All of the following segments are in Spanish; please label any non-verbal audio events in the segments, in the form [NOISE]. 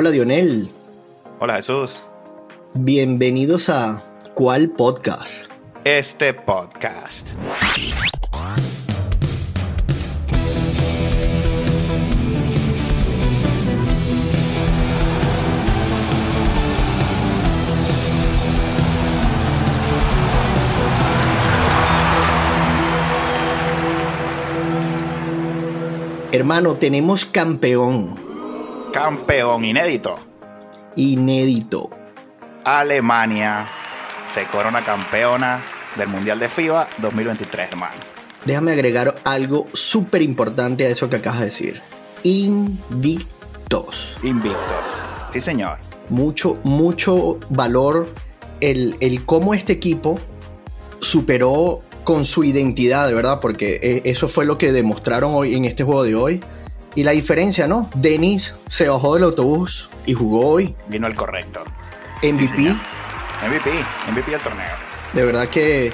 Hola Dionel. Hola Jesús. Bienvenidos a ¿Cuál podcast? Este podcast. Hermano, tenemos campeón. Campeón inédito. Inédito. Alemania se corona campeona del Mundial de FIBA 2023, hermano. Déjame agregar algo súper importante a eso que acabas de decir. Invictos. Invictos. Sí, señor. Mucho, mucho valor el, el cómo este equipo superó con su identidad, de verdad, porque eh, eso fue lo que demostraron hoy en este juego de hoy. Y la diferencia, ¿no? Denis se bajó del autobús y jugó hoy. Vino el correcto. MVP. MVP, MVP del torneo. De verdad que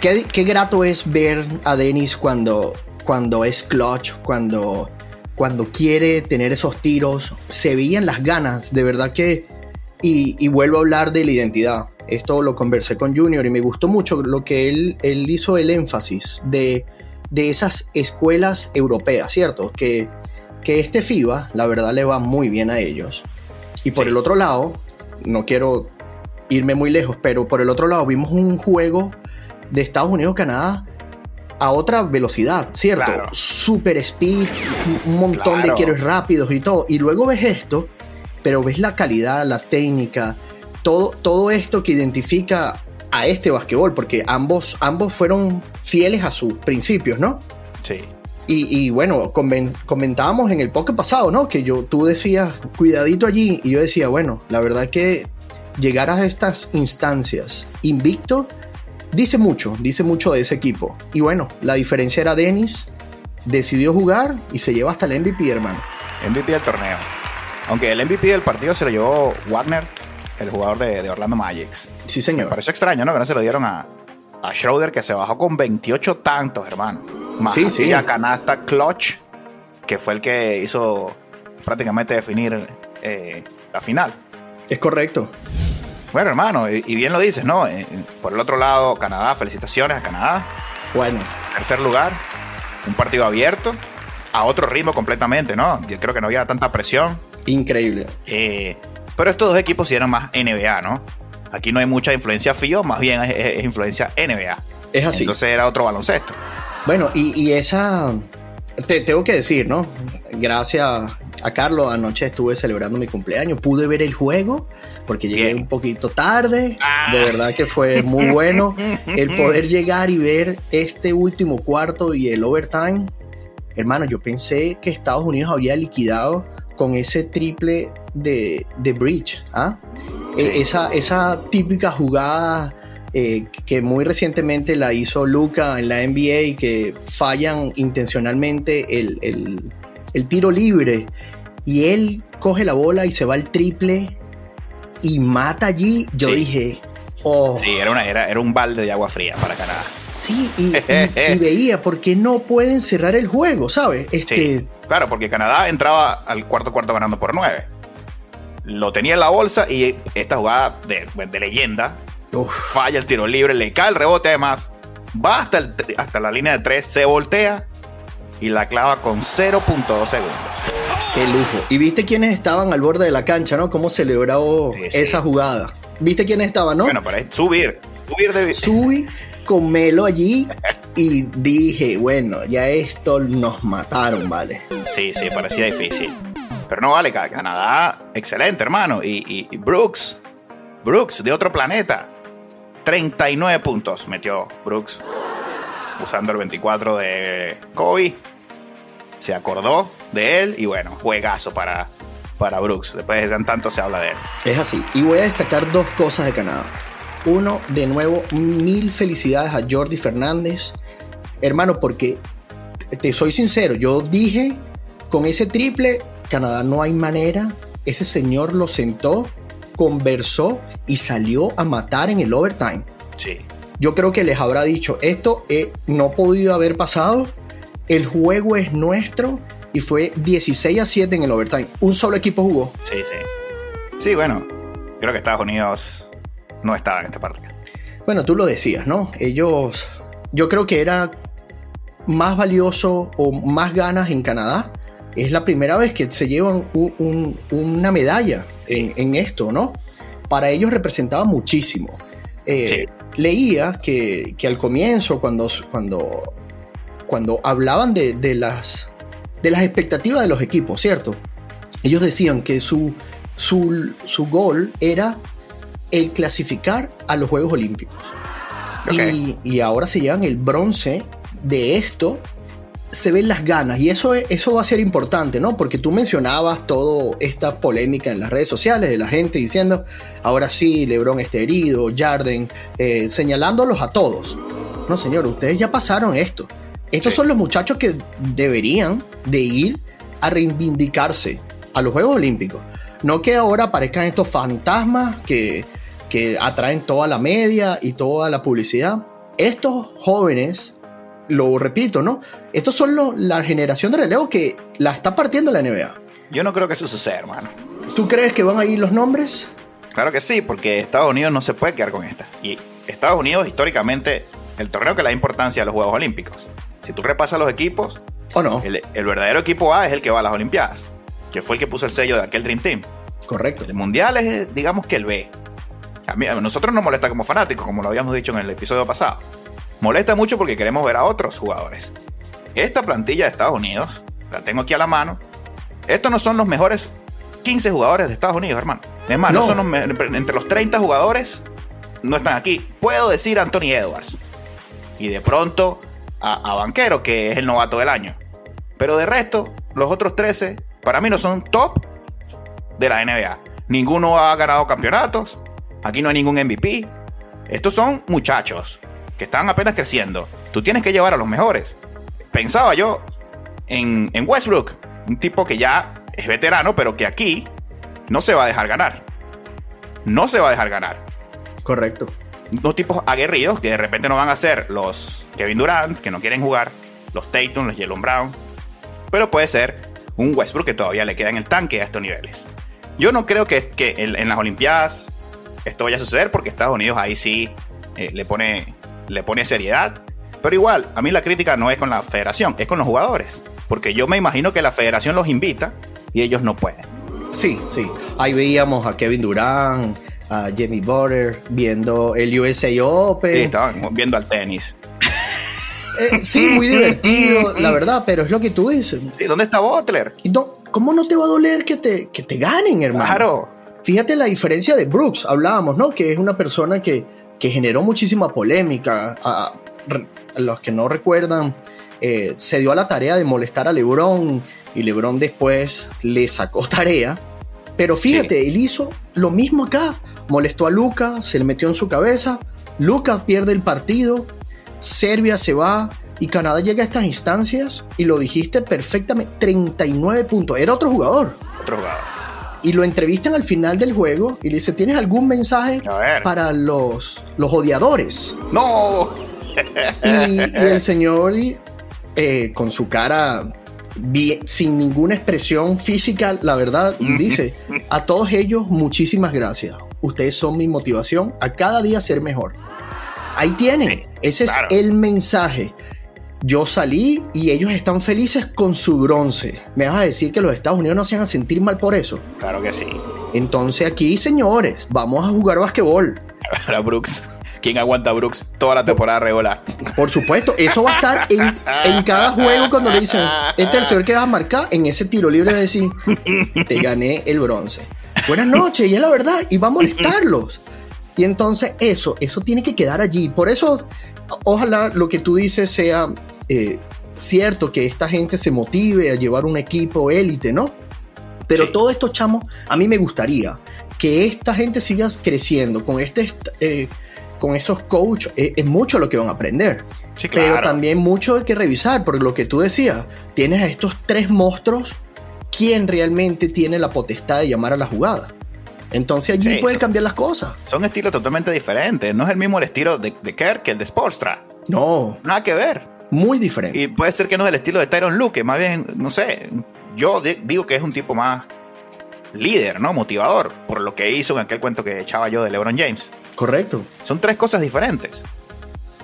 qué, qué, grato es ver a Denis cuando, cuando es clutch, cuando, cuando quiere tener esos tiros. Se veían las ganas, de verdad que... Y, y vuelvo a hablar de la identidad esto lo conversé con Junior y me gustó mucho lo que él, él hizo el énfasis de, de esas escuelas europeas, ¿cierto? Que, que este FIBA, la verdad, le va muy bien a ellos. Y por sí. el otro lado, no quiero irme muy lejos, pero por el otro lado vimos un juego de Estados Unidos-Canadá a otra velocidad, ¿cierto? Claro. Super speed, un montón Claro. de quiero rápidos y todo. Y luego ves esto, pero ves la calidad, la técnica, todo, todo esto que identifica a este basquetbol, porque ambos, ambos fueron fieles a sus principios, ¿no? Sí. Y, y bueno, comentábamos en el podcast pasado, ¿no? Que yo, tú decías, cuidadito allí, y yo decía, bueno, la verdad que llegar a estas instancias invicto dice mucho, dice mucho de ese equipo. Y bueno, la diferencia era Dennis, decidió jugar y se lleva hasta el MVP, hermano. MVP del torneo. Aunque el MVP del partido se lo llevó Wagner, el jugador de, de Orlando Magic. Sí, Me señor. pareció extraño, ¿no? Que no se lo dieron a, a Schroeder, que se bajó con 28 tantos, hermano. Más Sí, sí. a canasta Clutch, que fue el que hizo prácticamente definir eh, la final. Es correcto. Bueno, hermano, y, y bien lo dices, ¿no? Eh, por el otro lado, Canadá, felicitaciones a Canadá. Bueno, Tercer lugar, un partido abierto, a otro ritmo completamente, ¿no? Yo creo que no había tanta presión. increíble. Eh, pero estos dos equipos sí eran más NBA, ¿no? Aquí no hay mucha influencia FIO, más bien es, es- es influencia NBA. Es así. Entonces era otro baloncesto. Bueno, y, y esa, te tengo que decir, ¿no? Gracias a Carlos, anoche estuve celebrando mi cumpleaños, pude ver el juego porque llegué Bien. un poquito tarde, Ah. de verdad que fue muy bueno el poder llegar y ver este último cuarto y el overtime. Hermano, yo pensé que Estados Unidos había liquidado con ese triple de, de Bridge, ¿ah? Sí. Eh, Esa, esa típica jugada eh, que muy recientemente la hizo Luca en la NBA y que fallan intencionalmente el, el- el tiro libre y él coge la bola y se va al triple y mata allí. Yo Sí. dije, oh, Sí, era, una, era, era un balde de agua fría para Canadá. sí, y, y- y [LAUGHS] veía por qué no pueden cerrar el juego, ¿sabes? Este, Sí, claro, porque Canadá entraba al cuarto cuarto ganando por nueve. Lo tenía en la bolsa y esta jugada de, de leyenda uf, falla el tiro libre, le cae el rebote además, va hasta, el hasta la línea de tres, se voltea y la clava con 0.2 segundos. qué lujo. Y viste quiénes estaban al borde de la cancha, ¿no? Cómo celebró Sí, sí. esa jugada. ¿Viste quiénes estaban, no? Bueno, para subir, subir de... subí con Melo allí y dije, bueno, ya esto nos mataron, ¿vale? Sí, sí, parecía difícil. Pero no vale, Ca- Canadá, excelente, hermano. Y, y- y Brooks, Brooks, de otro planeta. 39 puntos metió Brooks, usando el 24 de Kobe. Se acordó de él y bueno, juegazo para, para Brooks. Después de tan tanto se habla de él. Es así. Y voy a destacar dos cosas de Canadá. Uno, de nuevo, mil felicidades a Jordi Fernández. Hermano, porque te soy sincero, yo dije, con ese triple, Canadá no hay manera. Ese señor lo sentó, conversó y salió a matar en el overtime. Sí. Yo creo que les habrá dicho, esto eh, no ha podido haber pasado, el juego es nuestro y fue 16 a 7 en el overtime. Un solo equipo jugó. Sí, sí. Sí, bueno, creo que Estados Unidos no estaba en esta parte. Bueno, tú lo decías, ¿no? Ellos, yo creo que era más valioso o más ganas en Canadá. Es la primera vez que se llevan una medalla en, esto, ¿no? Para ellos representaba muchísimo. Eh, leía que, al comienzo, cuando, cuando, cuando hablaban de, las, de las expectativas de los equipos, ¿cierto? Ellos decían que su, su, su gol era el clasificar a los Juegos Olímpicos. Y, y, ahora se llevan el bronce de esto se ven las ganas y eso, eso va a ser importante, ¿no? Porque tú mencionabas toda esta polémica en las redes sociales de la gente diciendo, ahora sí, Lebron está herido, Jarden, eh, señalándolos a todos. No, señor, ustedes ya pasaron esto. Estos son los muchachos que deberían de ir a reivindicarse a los Juegos Olímpicos. No que ahora aparezcan estos fantasmas que, que atraen toda la media y toda la publicidad. Estos jóvenes lo repito, ¿no? Estos son la generación de relevo que la está partiendo la NBA. Yo no creo que eso suceda, hermano. ¿Tú crees que van a ir los nombres? Claro que sí, porque Estados Unidos no se puede quedar con esta. Y Estados Unidos, históricamente, el torneo que le da importancia a los Juegos Olímpicos. Si tú repasas los equipos, ¿o no? El, verdadero equipo A es el que va a las Olimpiadas, que fue el que puso el sello de aquel Dream Team. Correcto. El Mundial es, digamos que el B. A, mí, a nosotros nos molesta como fanáticos, como lo habíamos dicho en el episodio pasado. Molesta mucho porque queremos ver a otros jugadores. Esta plantilla de Estados Unidos, la tengo aquí a la mano, estos no son los mejores 15 jugadores de Estados Unidos, hermano. Es más, no. son entre los 30 jugadores, no están aquí. Puedo decir Anthony Edwards. Y de pronto a, a Banquero, que es el novato del año. Pero de resto, los otros 13, para mí no son top de la NBA. Ninguno ha ganado campeonatos. Aquí no hay ningún MVP. Estos son muchachos que están apenas creciendo. Tú tienes que llevar a los mejores. Pensaba yo en, Westbrook, un tipo que ya es veterano, pero que aquí no se va a dejar ganar. No se va a dejar ganar. Correcto. Dos tipos aguerridos que de repente no van a ser los Kevin Durant, que no quieren jugar, los Tatum, los Jalen Brown. Pero puede ser un Westbrook que todavía le queda en el tanque a estos niveles. Yo no creo que, en, las Olimpiadas esto vaya a suceder porque Estados Unidos ahí sí eh, le pone le pone seriedad. Pero igual, a mí la crítica no es con la federación, es con los jugadores. Porque yo me imagino que la federación los invita y ellos no pueden. Sí, sí. Ahí veíamos a Kevin Durant, a Jamie Butter, viendo el USA Open. Sí, estaban viendo al tenis. Eh, sí, muy divertido, [LAUGHS] la verdad, pero es lo que tú dices. Sí, ¿dónde está Butler? ¿Cómo no te va a doler que te, que te ganen, hermano? Claro. Fíjate la diferencia de Brooks, hablábamos, ¿no? Que es una persona que que generó muchísima polémica. A, los que no recuerdan, eh, se dio a la tarea de molestar a Lebron y Lebron después le sacó [LAUGHS] tarea. Pero fíjate, él hizo lo mismo acá. Molestó a Luca, se le metió en su cabeza. Luca pierde el partido. Serbia se va y Canadá llega a estas instancias y lo dijiste perfectamente, 39 puntos. Era otro jugador. Otro jugador y lo entrevistan al final del juego y le dice, ¿tienes algún mensaje para los, los odiadores? No. y, el señor eh, con su cara sin ninguna expresión física, la verdad, dice, a todos ellos muchísimas gracias. Ustedes son mi motivación a cada día ser mejor. Ahí tienen, ese es el mensaje. Yo salí y ellos están felices con su bronce. ¿Me vas a decir que los Estados Unidos no se van a sentir mal por eso? Claro que sí. Entonces aquí, señores, vamos a jugar basquetbol. Ahora Brooks. ¿Quién aguanta a Brooks toda la temporada regular? Por supuesto, eso va a estar en, cada juego cuando le dicen, este es el señor que vas a marcar en ese tiro libre de decir, te gané el bronce. Buenas noches, y es la verdad, y va a molestarlos. Y entonces eso, eso tiene que quedar allí. Por eso, ojalá lo que tú dices sea eh, cierto, que esta gente se motive a llevar un equipo élite, ¿no? Pero todo esto, chamo, a mí me gustaría que esta gente siga creciendo con este... Eh, con esos coaches eh, es mucho lo que van a aprender. Pero también mucho hay que revisar, porque lo que tú decías, tienes a estos tres monstruos, ¿quién realmente tiene la potestad de llamar a la jugada? Entonces allí pueden cambiar las cosas. Son estilos totalmente diferentes. No es el mismo el estilo de, de Kerr que el de Spolstra. No. Nada que ver. Muy diferente. Y puede ser que no es el estilo de Tyron Luke, más bien, no sé. Yo digo que es un tipo más líder, ¿no? Motivador, por lo que hizo en aquel cuento que echaba yo de LeBron James. Correcto. Son tres cosas diferentes.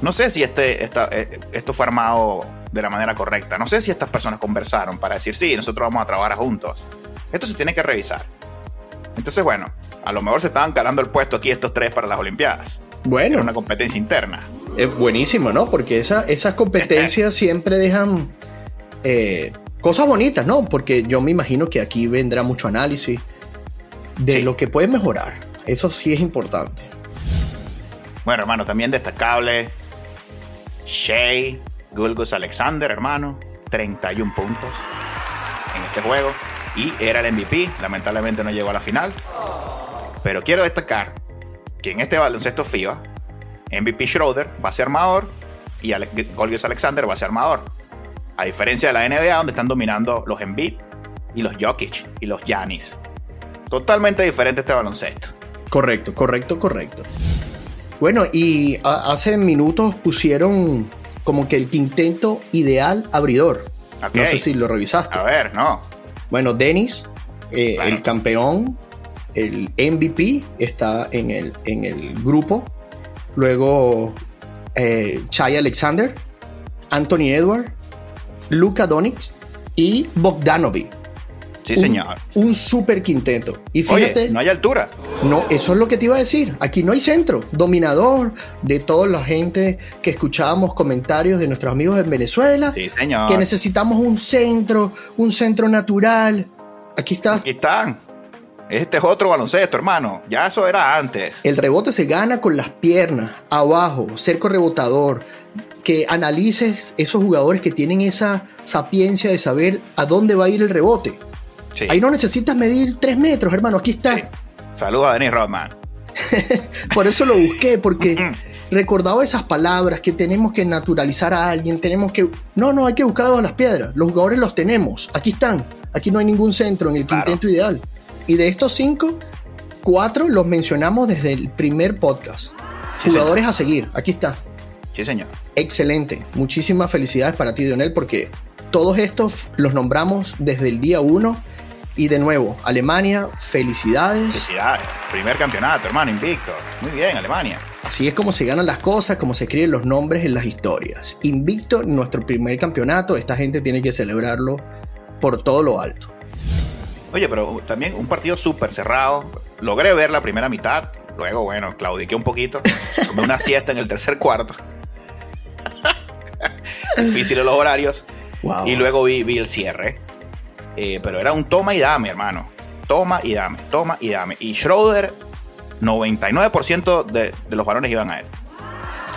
No sé si este, esta, eh, esto fue armado de la manera correcta. No sé si estas personas conversaron para decir, sí, nosotros vamos a trabajar juntos. Esto se tiene que revisar. Entonces, bueno, a lo mejor se estaban calando el puesto aquí estos tres para las Olimpiadas. Bueno. Era una competencia interna. Es buenísimo, ¿no? Porque esa, esas competencias [LAUGHS] siempre dejan eh, cosas bonitas, ¿no? Porque yo me imagino que aquí vendrá mucho análisis de Sí. lo que puede mejorar. Eso sí es importante. Bueno, hermano, también destacable. Shea Gulgus Alexander, hermano. 31 puntos en este juego. Y era el MVP. Lamentablemente no llegó a la final. Pero quiero destacar que en este baloncesto FIBA, MVP Schroeder va a ser armador y Gulgus Alexander va a ser armador. A diferencia de la NBA, donde están dominando los Embiid y los Jokic y los Giannis. Totalmente diferente este baloncesto. Correcto, correcto, correcto. Bueno, y hace minutos pusieron como que el quinteto ideal abridor. No sé si lo revisaste. A ver, no. Bueno, Dennis, eh, Claro. el campeón, el MVP, está en el, en el grupo. Luego, eh, Chai Alexander, Anthony Edward, Luka Donix y Bogdanovic. Sí, Un- señor. Un super quinteto. Y Oye, fíjate, no hay altura. no, eso es lo que te iba a decir. Aquí no hay centro. Dominador de toda la gente que escuchábamos comentarios de nuestros amigos en Venezuela. Sí, señor. Que necesitamos un centro, un centro natural. Aquí está. Aquí están. Este es otro baloncesto, hermano. Ya eso era antes. El rebote se gana con las piernas, abajo, cerco rebotador. Que analices esos jugadores que tienen esa sapiencia de saber a dónde va a ir el rebote. Sí. Ahí no necesitas medir tres metros, hermano. Aquí está. Sí. Saludos a Dennis Rodman. [LAUGHS] Por eso lo busqué, porque recordaba esas palabras que tenemos que naturalizar a alguien, tenemos que... No, no, hay que buscar bajo las piedras. Los jugadores los tenemos. Aquí están. Aquí no hay ningún centro en el Claro. quinteto ideal. Y de estos cinco, cuatro los mencionamos desde el primer podcast. Sí, jugadores a seguir. Aquí está. Sí, señor. Excelente. Muchísimas felicidades para ti, Dionel, porque todos estos los nombramos desde el día uno. Y de nuevo, Alemania, felicidades. Felicidades. Primer campeonato, hermano, invicto. Muy bien, Alemania. Así es como se ganan las cosas, como se escriben los nombres en las historias. Invicto nuestro primer campeonato, esta gente tiene que celebrarlo por todo lo alto. Oye, pero también un partido súper cerrado. Logré ver la primera mitad. Luego, bueno, claudiqué un poquito. Tomé una siesta en el tercer cuarto. [LAUGHS] Difíciles los horarios. Wow. Y luego vi, vi el cierre. Eh, pero era un toma y dame, hermano. Toma y dame, toma y dame. Y Schroeder, 99% de, de los balones iban a él.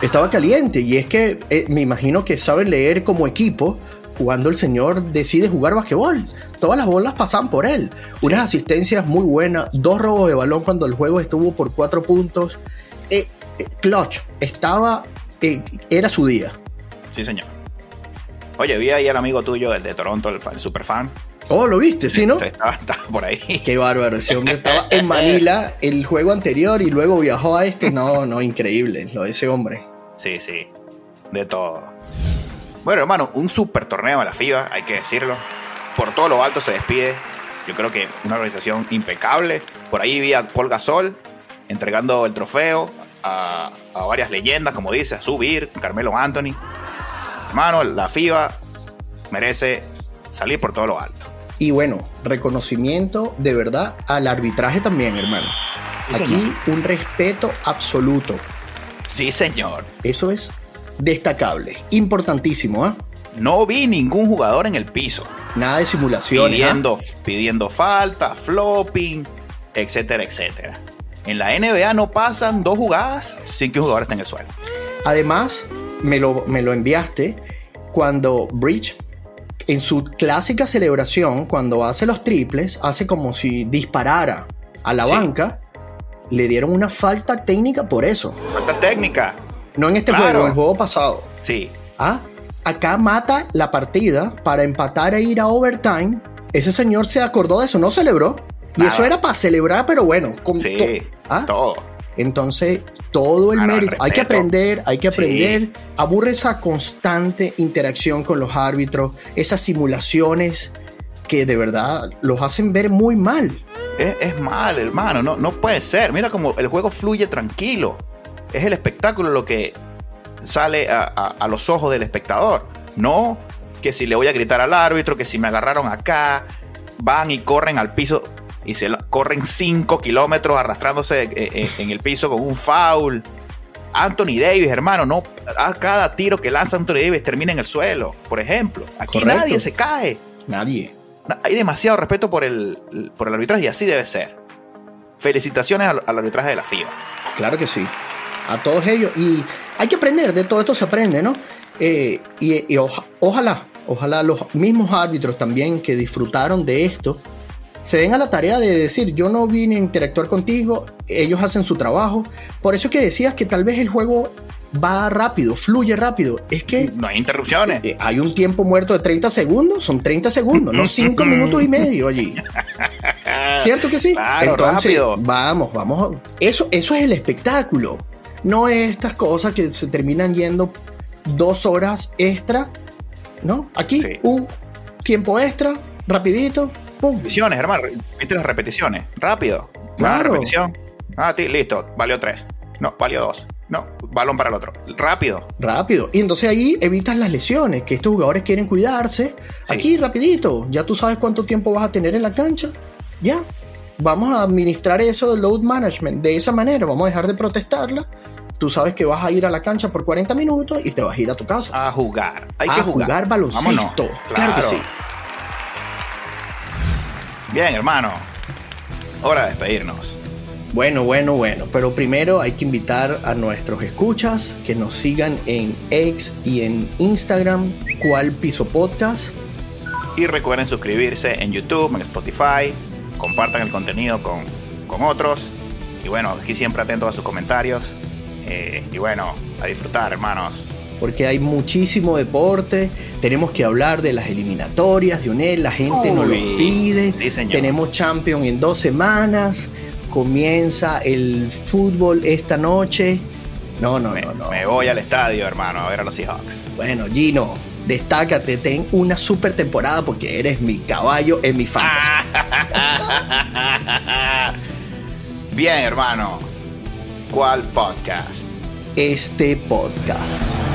Estaba caliente y es que eh, me imagino que saben leer como equipo cuando el señor decide jugar basquetbol. Todas las bolas pasaban por él. Unas asistencias muy buenas, dos robos de balón cuando el juego estuvo por cuatro puntos. Eh, eh, clutch, estaba, eh, era su día. Sí, señor. Oye, vi ahí al amigo tuyo, el de Toronto, el, el super fan. Oh, lo viste, ¿sí, no? Sí, estaba, estaba por ahí. [LAUGHS] Qué bárbaro, ese hombre estaba en Manila el juego anterior y luego viajó a este. No, no, increíble lo de ese hombre. Sí, sí. De todo. Bueno, hermano, un super torneo de la FIBA, hay que decirlo. Por todo lo alto se despide. Yo creo que una organización impecable. Por ahí vi a Paul Gasol entregando el trofeo a, a varias leyendas, como dice, a Subir, Carmelo Anthony. Hermano, la FIBA merece salir por todo lo alto. Y bueno, reconocimiento de verdad al arbitraje también, hermano. Sí, Aquí un respeto absoluto. Sí, señor. Eso es destacable, importantísimo, ¿ah? No vi ningún jugador en el piso. Nada de simulaciones. ¿ah? pidiendo, pidiendo falta, flopping, etcétera, etcétera. En la NBA no pasan dos jugadas sin que un jugador esté en el suelo. Además, me lo, me lo enviaste cuando Bridge, en su clásica celebración, cuando hace los triples, hace como si disparara a la Sí. banca, le dieron una falta técnica por eso. Falta técnica. No en este Claro. juego, en el juego pasado. Sí. Ah, acá mata la partida para empatar e ir a overtime. Ese señor se acordó de eso, no celebró. Y Nada. eso era para celebrar, pero bueno, con Sí. to- ¿Ah? Todo. Entonces, todo el mérito. Hay que aprender, hay que Sí. aprender. Aburre esa constante interacción con los árbitros, esas simulaciones que de verdad los hacen ver muy mal. es, mal, hermano. No, no puede ser. Mira cómo el juego fluye tranquilo. Es el espectáculo lo que sale a, los ojos del espectador. No que si le voy a gritar al árbitro, que si me agarraron acá, van y corren al piso y se corren 5 kilómetros arrastrándose eh, eh, en, el piso con un foul. Anthony Davis, hermano, no a cada tiro que lanza Anthony Davis termina en el suelo, por ejemplo. Aquí nadie se cae. Nadie. Hay demasiado respeto por el, por el arbitraje y así debe ser. Felicitaciones al, arbitraje de la FIBA. Claro que sí. A todos ellos. Y hay que aprender, de todo esto se aprende, ¿no? Eh, y, ojalá, ojalá los mismos árbitros también que disfrutaron de esto se den a la tarea de decir, yo no vine a interactuar contigo, ellos hacen su trabajo. Por eso que decías que tal vez el juego va rápido, fluye rápido. Es que... No hay interrupciones. Eh, hay un tiempo muerto de 30 segundos, son 30 segundos, no [LAUGHS] 5 minutos y medio allí. [LAUGHS] ¿Cierto que sí? Claro, Entonces, rápido. vamos, vamos. Eso, eso es el espectáculo. No es estas cosas que se terminan yendo dos horas extra. ¿No? Aquí, un tiempo extra, rapidito, pum. Repeticiones, hermano. Viste las repeticiones. Rápido. Claro. repetición. Ah, ti, listo. Valió tres. No, valió dos. No, balón para el otro. Rápido. Rápido. Y entonces ahí evitas las lesiones, que estos jugadores quieren cuidarse. Aquí, rapidito. Ya tú sabes cuánto tiempo vas a tener en la cancha. Ya. Vamos a administrar eso de load management de esa manera. Vamos a dejar de protestarla. Tú sabes que vas a ir a la cancha por 40 minutos y te vas a ir a tu casa. A jugar. Hay que jugar. jugar baloncesto. Claro que sí. Bien, hermano. Hora de despedirnos. Bueno, bueno, bueno. Pero primero hay que invitar a nuestros escuchas que nos sigan en X y en Instagram, cual piso podcast. Y recuerden suscribirse en YouTube, en Spotify. Compartan el contenido con, con otros. Y bueno, aquí siempre atento a sus comentarios. Eh, y bueno, a disfrutar, hermanos. Porque hay muchísimo deporte. Tenemos que hablar de las eliminatorias de UNED. La gente nos lo pide. Tenemos Champion en dos semanas comienza el fútbol esta noche. No, no, me, no, no. Me voy al estadio, hermano, a ver a los Seahawks. Bueno, Gino, destácate, ten una super temporada porque eres mi caballo en mi fantasy. [LAUGHS] Bien, hermano. ¿Cuál podcast? Este podcast.